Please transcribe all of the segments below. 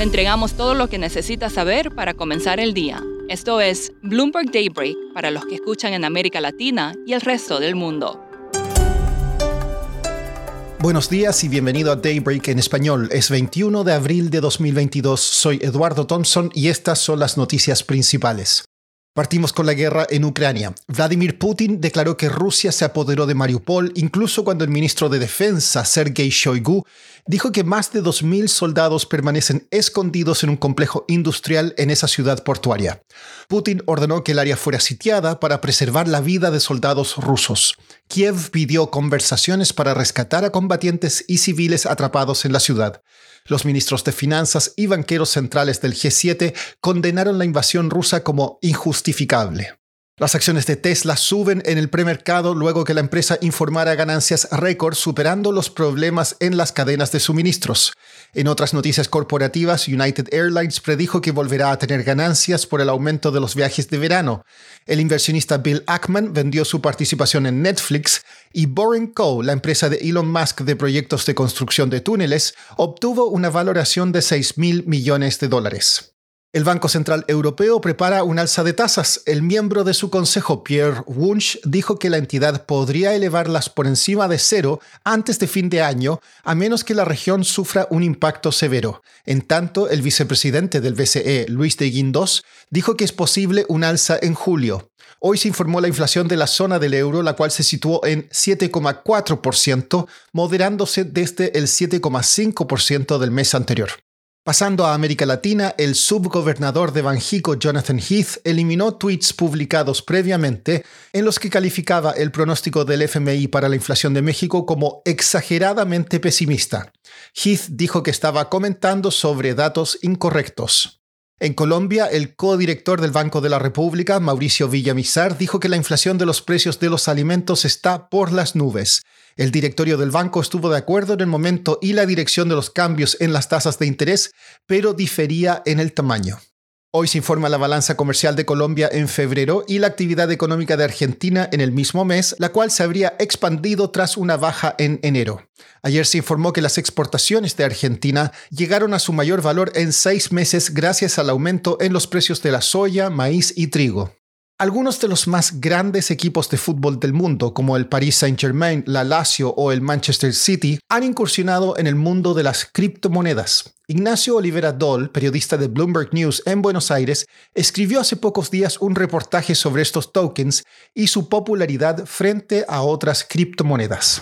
Le entregamos todo lo que necesita saber para comenzar el día. Esto es Bloomberg Daybreak para los que escuchan en América Latina y el resto del mundo. Buenos días y bienvenido a Daybreak en español. Es 21 de abril de 2022. Soy Eduardo Thompson y estas son las noticias principales. Partimos con la guerra en Ucrania. Vladimir Putin declaró que Rusia se apoderó de Mariupol incluso cuando el ministro de Defensa, Sergei Shoigu, dijo que más de 2.000 soldados permanecen escondidos en un complejo industrial en esa ciudad portuaria. Putin ordenó que el área fuera sitiada para preservar la vida de soldados rusos. Kiev pidió conversaciones para rescatar a combatientes y civiles atrapados en la ciudad. Los ministros de Finanzas y banqueros centrales del G7 condenaron la invasión rusa como Las acciones de Tesla suben en el premercado luego que la empresa informara ganancias récord superando los problemas en las cadenas de suministros. En otras noticias corporativas, United Airlines predijo que volverá a tener ganancias por el aumento de los viajes de verano. El inversionista Bill Ackman vendió su participación en Netflix y Boring Co., la empresa de Elon Musk de proyectos de construcción de túneles, obtuvo una valoración de 6 mil millones de dólares. El Banco Central Europeo prepara un alza de tasas. El miembro de su consejo, Pierre Wunsch, dijo que la entidad podría elevarlas por encima de cero antes de fin de año, a menos que la región sufra un impacto severo. En tanto, el vicepresidente del BCE, Luis de Guindos, dijo que es posible un alza en julio. Hoy se informó la inflación de la zona del euro, la cual se situó en 7,4%, moderándose desde el 7,5% del mes anterior. Pasando a América Latina, el subgobernador de Banjico, Jonathan Heath, eliminó tweets publicados previamente en los que calificaba el pronóstico del FMI para la inflación de México como exageradamente pesimista. Heath dijo que estaba comentando sobre datos incorrectos. En Colombia, el codirector del Banco de la República, Mauricio Villamizar, dijo que la inflación de los precios de los alimentos está por las nubes. El directorio del banco estuvo de acuerdo en el momento y la dirección de los cambios en las tasas de interés, pero difería en el tamaño. Hoy se informa la balanza comercial de Colombia en febrero y la actividad económica de Argentina en el mismo mes, la cual se habría expandido tras una baja en enero. Ayer se informó que las exportaciones de Argentina llegaron a su mayor valor en seis meses gracias al aumento en los precios de la soya, maíz y trigo. Algunos de los más grandes equipos de fútbol del mundo, como el Paris Saint-Germain, la Lazio o el Manchester City, han incursionado en el mundo de las criptomonedas. Ignacio Olivera Doll, periodista de Bloomberg News en Buenos Aires, escribió hace pocos días un reportaje sobre estos tokens y su popularidad frente a otras criptomonedas.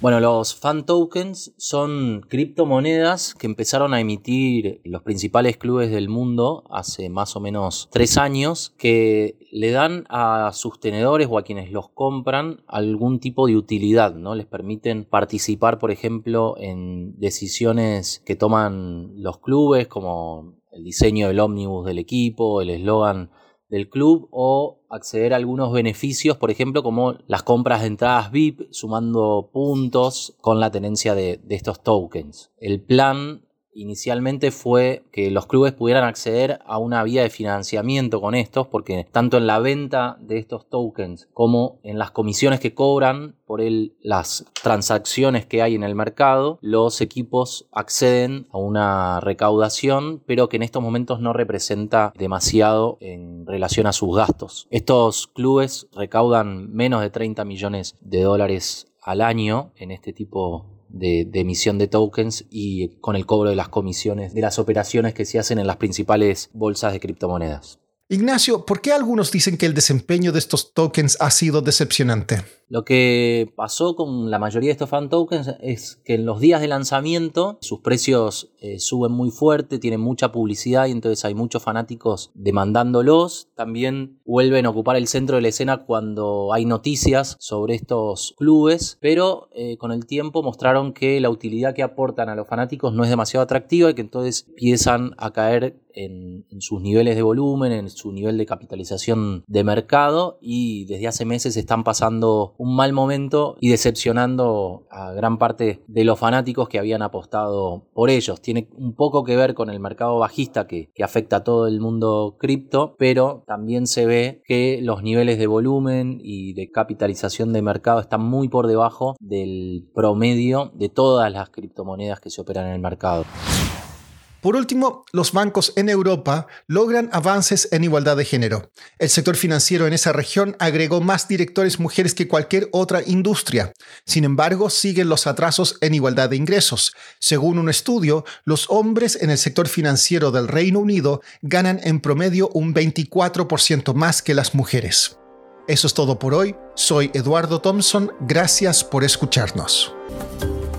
Bueno, los fan tokens son criptomonedas que empezaron a emitir los principales clubes del mundo hace más o menos tres años que le dan a sus tenedores o a quienes los compran algún tipo de utilidad, ¿no? Les permiten participar, por ejemplo, en decisiones que toman los clubes como el diseño del ómnibus del equipo, el eslogan del club o acceder a algunos beneficios, por ejemplo, como las compras de entradas VIP, sumando puntos con la tenencia de, de estos tokens. El plan inicialmente fue que los clubes pudieran acceder a una vía de financiamiento con estos, porque tanto en la venta de estos tokens como en las comisiones que cobran por las transacciones que hay en el mercado, los equipos acceden a una recaudación, pero que en estos momentos no representa demasiado en relación a sus gastos. Estos clubes recaudan menos de 30 millones de dólares al año en este tipo de, emisión de tokens y con el cobro de las comisiones de las operaciones que se hacen en las principales bolsas de criptomonedas. Ignacio, ¿por qué algunos dicen que el desempeño de estos tokens ha sido decepcionante? Lo que pasó con la mayoría de estos fan tokens es que en los días de lanzamiento sus precios eh, suben muy fuerte, tienen mucha publicidad y entonces hay muchos fanáticos demandándolos. También vuelven a ocupar el centro de la escena cuando hay noticias sobre estos clubes, pero eh, con el tiempo mostraron que la utilidad que aportan a los fanáticos no es demasiado atractiva y que entonces empiezan a caer en, sus niveles de volumen, en su nivel de capitalización de mercado y desde hace meses están pasando un mal momento y decepcionando a gran parte de los fanáticos que habían apostado por ellos. Tiene un poco que ver con el mercado bajista que, afecta a todo el mundo cripto, pero también se ve que los niveles de volumen y de capitalización de mercado están muy por debajo del promedio de todas las criptomonedas que se operan en el mercado. Por último, los bancos en Europa logran avances en igualdad de género. El sector financiero en esa región agregó más directores mujeres que cualquier otra industria. Sin embargo, siguen los atrasos en igualdad de ingresos. Según un estudio, los hombres en el sector financiero del Reino Unido ganan en promedio un 24% más que las mujeres. Eso es todo por hoy. Soy Eduardo Thompson. Gracias por escucharnos.